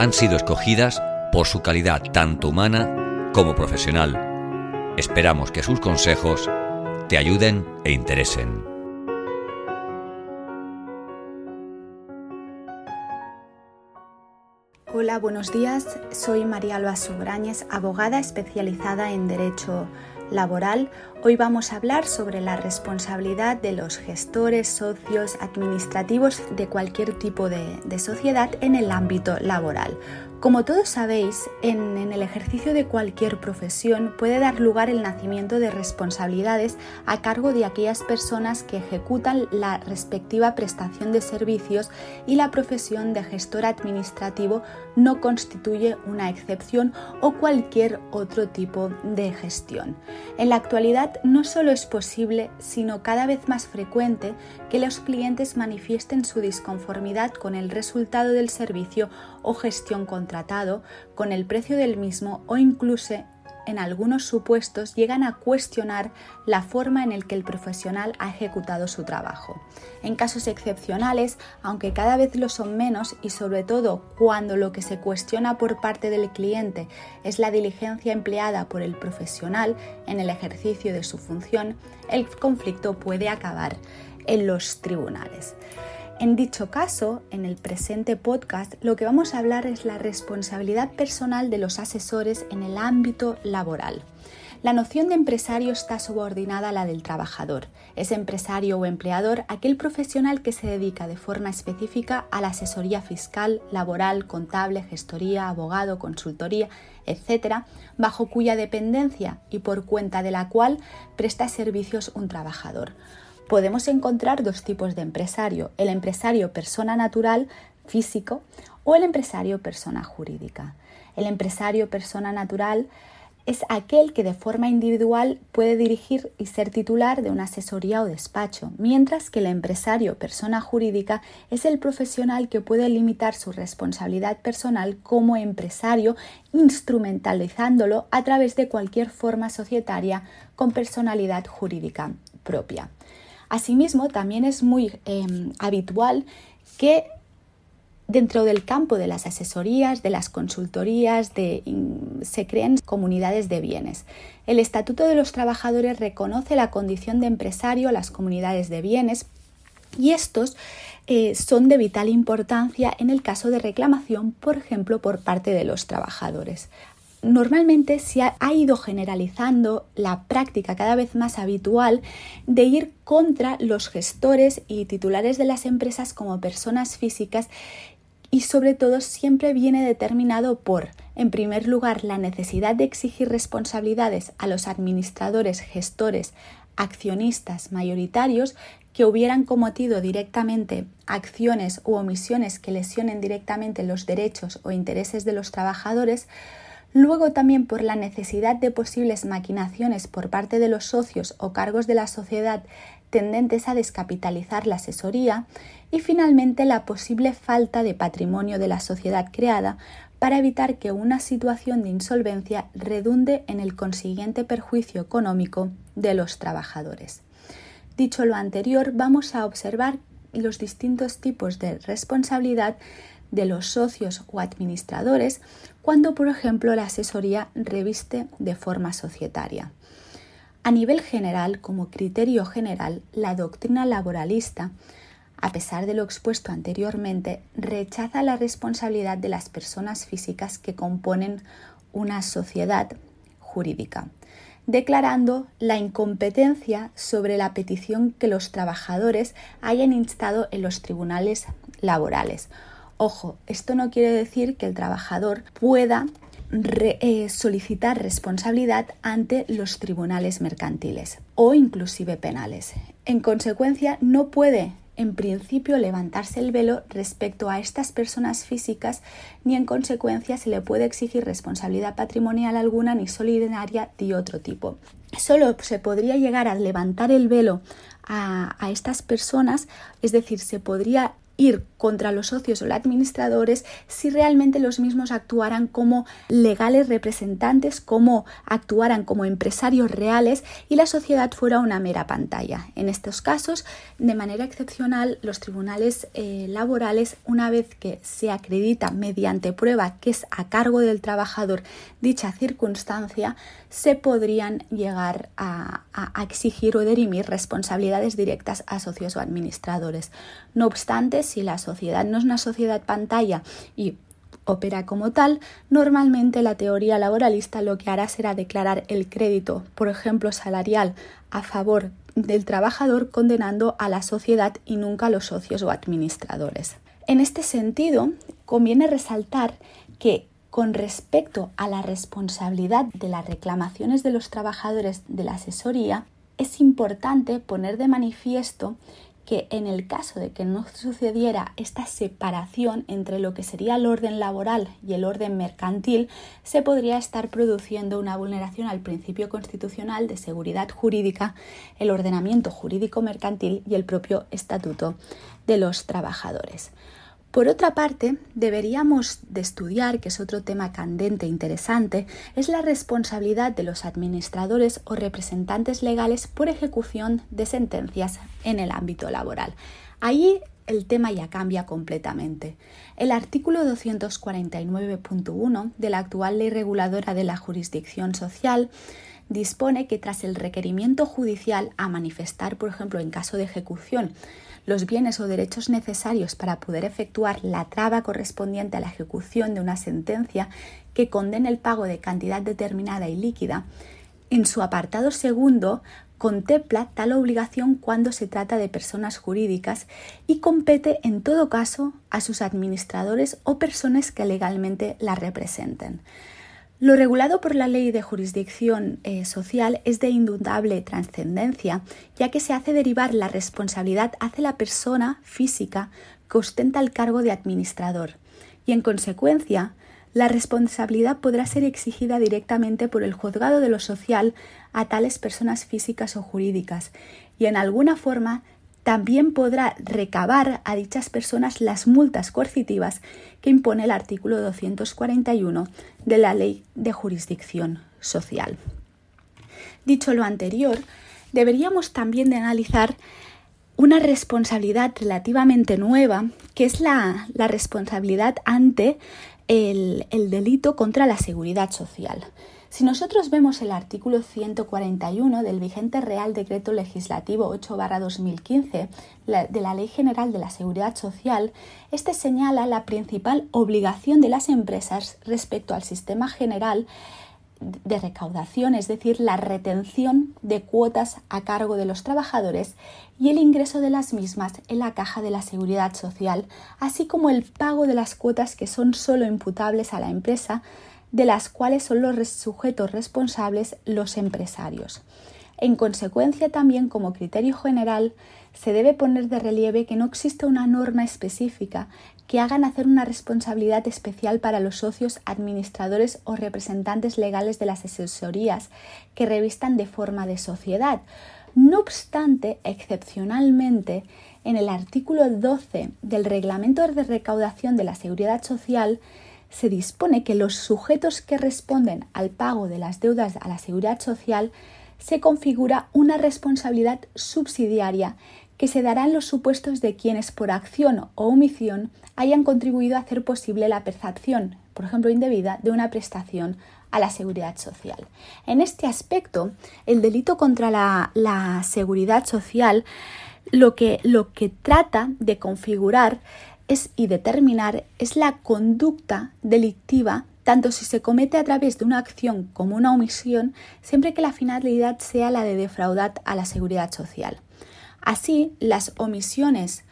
han sido escogidas por su calidad tanto humana como profesional. Esperamos que sus consejos te ayuden e interesen. Hola, buenos días. Soy María Alba Sobrañez, abogada especializada en Derecho Laboral. Hoy vamos a hablar sobre la responsabilidad de los gestores, socios, administrativos de cualquier tipo de, sociedad en el ámbito laboral. Como todos sabéis, en, el ejercicio de cualquier profesión puede dar lugar el nacimiento de responsabilidades a cargo de aquellas personas que ejecutan la respectiva prestación de servicios y la profesión de gestor administrativo no constituye una excepción o cualquier otro tipo de gestión. En la actualidad no solo es posible, sino cada vez más frecuente que los clientes manifiesten su disconformidad con el resultado del servicio o gestión contratado, con el precio del mismo o incluso en algunos supuestos llegan a cuestionar la forma en la que el profesional ha ejecutado su trabajo. En casos excepcionales, aunque cada vez lo son menos y sobre todo cuando lo que se cuestiona por parte del cliente es la diligencia empleada por el profesional en el ejercicio de su función, el conflicto puede acabar en los tribunales. En dicho caso, en el presente podcast, lo que vamos a hablar es la responsabilidad personal de los asesores en el ámbito laboral. La noción de empresario está subordinada a la del trabajador. Es empresario o empleador aquel profesional que se dedica de forma específica a la asesoría fiscal, laboral, contable, gestoría, abogado, consultoría, etc., bajo cuya dependencia y por cuenta de la cual presta servicios un trabajador podemos encontrar dos tipos de empresario, el empresario persona natural, físico, o el empresario persona jurídica. El empresario persona natural es aquel que de forma individual puede dirigir y ser titular de una asesoría o despacho, mientras que el empresario persona jurídica es el profesional que puede limitar su responsabilidad personal como empresario instrumentalizándolo a través de cualquier forma societaria con personalidad jurídica propia. Asimismo, también es muy em, habitual que dentro del campo de las asesorías, de las consultorías, se creen comunidades de bienes. El Estatuto de los Trabajadores reconoce la condición de empresario a las comunidades de bienes y estos eh, son de vital importancia en el caso de reclamación, por ejemplo, por parte de los trabajadores normalmente se ha, ido generalizando la práctica cada vez más habitual de ir contra los gestores y titulares de las empresas como personas físicas y sobre todo siempre viene determinado por, en primer lugar, la necesidad de exigir responsabilidades a los administradores, gestores, accionistas mayoritarios que hubieran cometido directamente acciones u omisiones que lesionen directamente los derechos o intereses de los trabajadores, luego también por la necesidad de posibles maquinaciones por parte de los socios o cargos de la sociedad tendentes a descapitalizar la asesoría y finalmente la posible falta de patrimonio de la sociedad creada para evitar que una situación de insolvencia redunde en el consiguiente perjuicio económico de los trabajadores. Dicho lo anterior, vamos a observar los distintos tipos de responsabilidad de los socios o administradores cuando, por ejemplo, la asesoría reviste de forma societaria. A nivel general, como criterio general, la doctrina laboralista, a pesar de lo expuesto anteriormente, rechaza la responsabilidad de las personas físicas que componen una sociedad jurídica, declarando la incompetencia sobre la petición que los trabajadores hayan instado en los tribunales laborales Ojo, esto no quiere decir que el trabajador pueda eh, solicitar responsabilidad ante los tribunales mercantiles o inclusive penales. En consecuencia, no puede en principio levantarse el velo respecto a estas personas físicas ni en consecuencia se le puede exigir responsabilidad patrimonial alguna ni solidaria de otro tipo. Solo se podría llegar a levantar el velo a, a estas personas, es decir, se podría ir contra los socios o los administradores si realmente los mismos actuaran como legales representantes, como actuaran como empresarios reales y la sociedad fuera una mera pantalla. En estos casos, de manera excepcional, los tribunales eh, laborales, una vez que se acredita mediante prueba que es a cargo del trabajador dicha circunstancia, se podrían llegar a, a exigir o derimir responsabilidades directas a socios o administradores. No obstante, si la sociedad no es una sociedad pantalla y opera como tal, normalmente la teoría laboralista lo que hará será declarar el crédito, por ejemplo, salarial a favor del trabajador condenando a la sociedad y nunca a los socios o administradores. En este sentido, conviene resaltar que con respecto a la responsabilidad de las reclamaciones de los trabajadores de la asesoría, es importante poner de manifiesto que en el caso de que no sucediera esta separación entre lo que sería el orden laboral y el orden mercantil, se podría estar produciendo una vulneración al principio constitucional de seguridad jurídica, el ordenamiento jurídico mercantil y el propio estatuto de los trabajadores. Por otra parte, deberíamos de estudiar, que es otro tema candente e interesante, es la responsabilidad de los administradores o representantes legales por ejecución de sentencias en el ámbito laboral. Ahí el tema ya cambia completamente. El artículo 249.1 de la actual ley reguladora de la jurisdicción social dispone que tras el requerimiento judicial a manifestar, por ejemplo, en caso de ejecución, los bienes o derechos necesarios para poder efectuar la traba correspondiente a la ejecución de una sentencia que condene el pago de cantidad determinada y líquida, en su apartado segundo contempla tal obligación cuando se trata de personas jurídicas y compete en todo caso a sus administradores o personas que legalmente la representen. Lo regulado por la ley de jurisdicción eh, social es de indudable trascendencia, ya que se hace derivar la responsabilidad hacia la persona física que ostenta el cargo de administrador, y en consecuencia, la responsabilidad podrá ser exigida directamente por el juzgado de lo social a tales personas físicas o jurídicas, y en alguna forma también podrá recabar a dichas personas las multas coercitivas que impone el artículo 241 de la Ley de Jurisdicción Social. Dicho lo anterior, deberíamos también de analizar una responsabilidad relativamente nueva, que es la, responsabilidad ante el delito contra la seguridad social. Si nosotros vemos el artículo 141 del vigente Real Decreto Legislativo 8-2015 de la Ley General de la Seguridad Social, este señala la principal obligación de las empresas respecto al sistema general de recaudación, es decir, la retención de cuotas a cargo de los trabajadores y el ingreso de las mismas en la caja de la seguridad social, así como el pago de las cuotas que son solo imputables a la empresa de las cuales son los sujetos responsables los empresarios. En consecuencia, también como criterio general, se debe poner de relieve que no existe una norma específica que haga nacer una responsabilidad especial para los socios, administradores o representantes legales de las asesorías que revistan de forma de sociedad. No obstante, excepcionalmente, en el artículo 12 del Reglamento de Recaudación de la Seguridad Social se dispone que los sujetos que responden al pago de las deudas a la seguridad social se configura una responsabilidad subsidiaria que se dará en los supuestos de quienes por acción o omisión hayan contribuido a hacer posible la percepción, por ejemplo indebida, de una prestación a la seguridad social. En este aspecto, el delito contra la, la seguridad social lo que, lo que trata de configurar y determinar es la conducta delictiva tanto si se comete a través de una acción como una omisión, siempre que la finalidad sea la de defraudar a la seguridad social. Así, las omisiones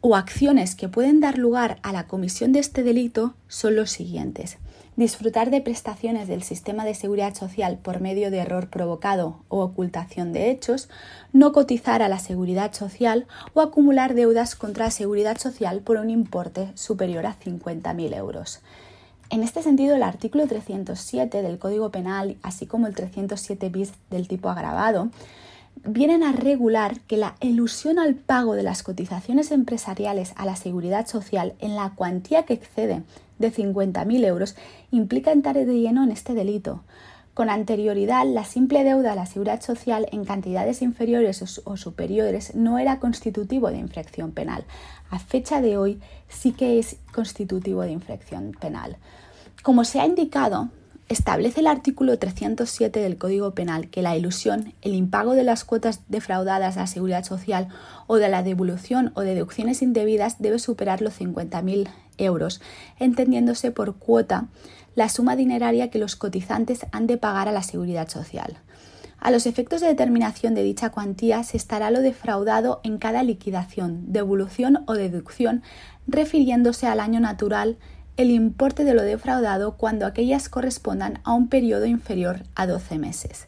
o acciones que pueden dar lugar a la comisión de este delito son los siguientes. Disfrutar de prestaciones del sistema de seguridad social por medio de error provocado o ocultación de hechos, no cotizar a la seguridad social o acumular deudas contra la seguridad social por un importe superior a 50.000 euros. En este sentido, el artículo 307 del Código Penal, así como el 307 bis del tipo agravado, vienen a regular que la ilusión al pago de las cotizaciones empresariales a la seguridad social en la cuantía que excede de 50.000 euros implica entrar de lleno en este delito. Con anterioridad, la simple deuda a la seguridad social en cantidades inferiores o superiores no era constitutivo de infracción penal. A fecha de hoy sí que es constitutivo de infracción penal. Como se ha indicado, establece el artículo 307 del Código Penal que la ilusión, el impago de las cuotas defraudadas a la seguridad social o de la devolución o deducciones indebidas debe superar los 50.000 euros, entendiéndose por cuota la suma dineraria que los cotizantes han de pagar a la seguridad social. A los efectos de determinación de dicha cuantía se estará lo defraudado en cada liquidación, devolución o deducción, refiriéndose al año natural el importe de lo defraudado cuando aquellas correspondan a un periodo inferior a 12 meses.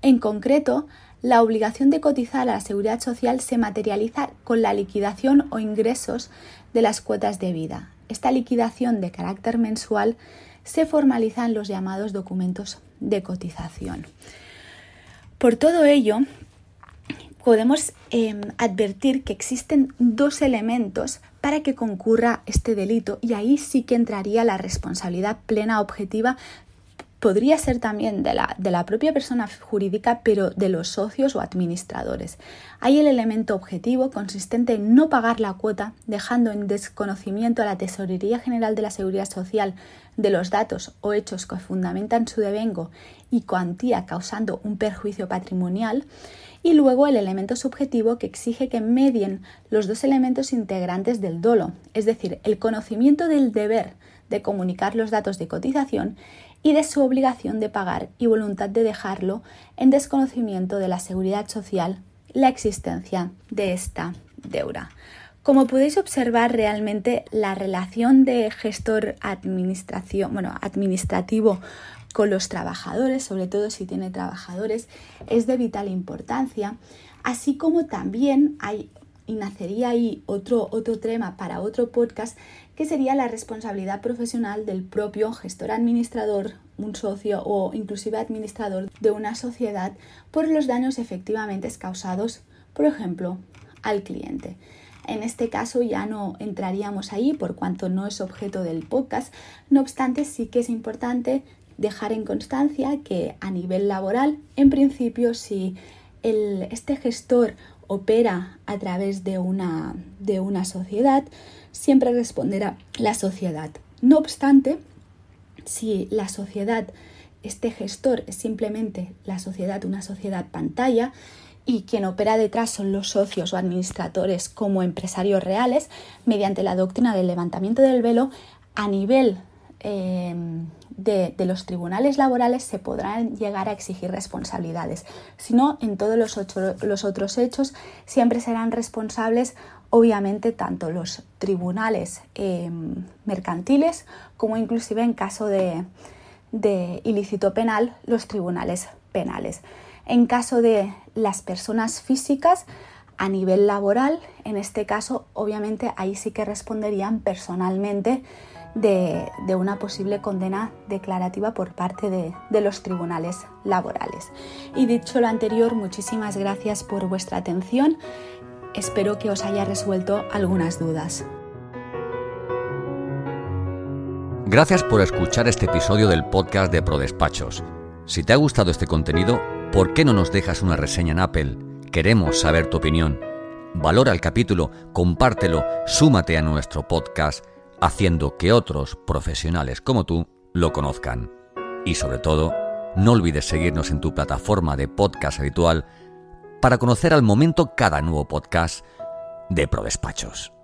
En concreto, la obligación de cotizar a la seguridad social se materializa con la liquidación o ingresos de las cuotas de vida. Esta liquidación de carácter mensual se formaliza en los llamados documentos de cotización. Por todo ello, podemos em, advertir que existen dos elementos para que concurra este delito y ahí sí que entraría la responsabilidad plena objetiva podría ser también de la, de la, propia persona jurídica, pero de los socios o administradores. Hay el elemento objetivo consistente en no pagar la cuota, dejando en desconocimiento a la Tesorería General de la Seguridad Social de los datos o hechos que fundamentan su devengo y cuantía causando un perjuicio patrimonial y luego el elemento subjetivo que exige que medien los dos elementos integrantes del dolo, es decir, el conocimiento del deber de comunicar los datos de cotización y de su obligación de pagar y voluntad de dejarlo en desconocimiento de la seguridad social la existencia de esta deuda. Como podéis observar, realmente la relación de gestor administración, bueno, administrativo con los trabajadores, sobre todo si tiene trabajadores, es de vital importancia, así como también hay y nacería ahí otro, otro tema para otro podcast, que sería la responsabilidad profesional del propio gestor administrador, un socio o inclusive administrador de una sociedad por los daños efectivamente causados, por ejemplo, al cliente. En este caso ya no entraríamos ahí por cuanto no es objeto del podcast, no obstante sí que es importante dejar en constancia que a nivel laboral, en principio, si el, este gestor opera a través de una, de una sociedad, siempre responderá la sociedad. No obstante, si la sociedad, este gestor es simplemente la sociedad, una sociedad pantalla, y quien opera detrás son los socios o administradores como empresarios reales, mediante la doctrina del levantamiento del velo, a nivel eh, de, los tribunales laborales se podrán llegar a exigir responsabilidades. Si no, en todos los, los otros hechos siempre serán responsables, obviamente, tanto los tribunales eh, mercantiles como inclusive en caso de, de ilícito penal, los tribunales penales. En caso de las personas físicas, a nivel laboral, en este caso, obviamente, ahí sí que responderían personalmente de, una posible condena declarativa por parte de, de los tribunales laborales. Y dicho lo anterior, muchísimas gracias por vuestra atención. Espero que os haya resuelto algunas dudas. Gracias por escuchar este episodio del podcast de ProDespachos. Si te ha gustado este contenido, ¿por qué no nos dejas una reseña en Apple? Queremos saber tu opinión. Valora el capítulo, compártelo, súmate a nuestro podcast haciendo que otros profesionales como tú lo conozcan. Y sobre todo, no olvides seguirnos en tu plataforma de podcast habitual para conocer al momento cada nuevo podcast de ProDespachos.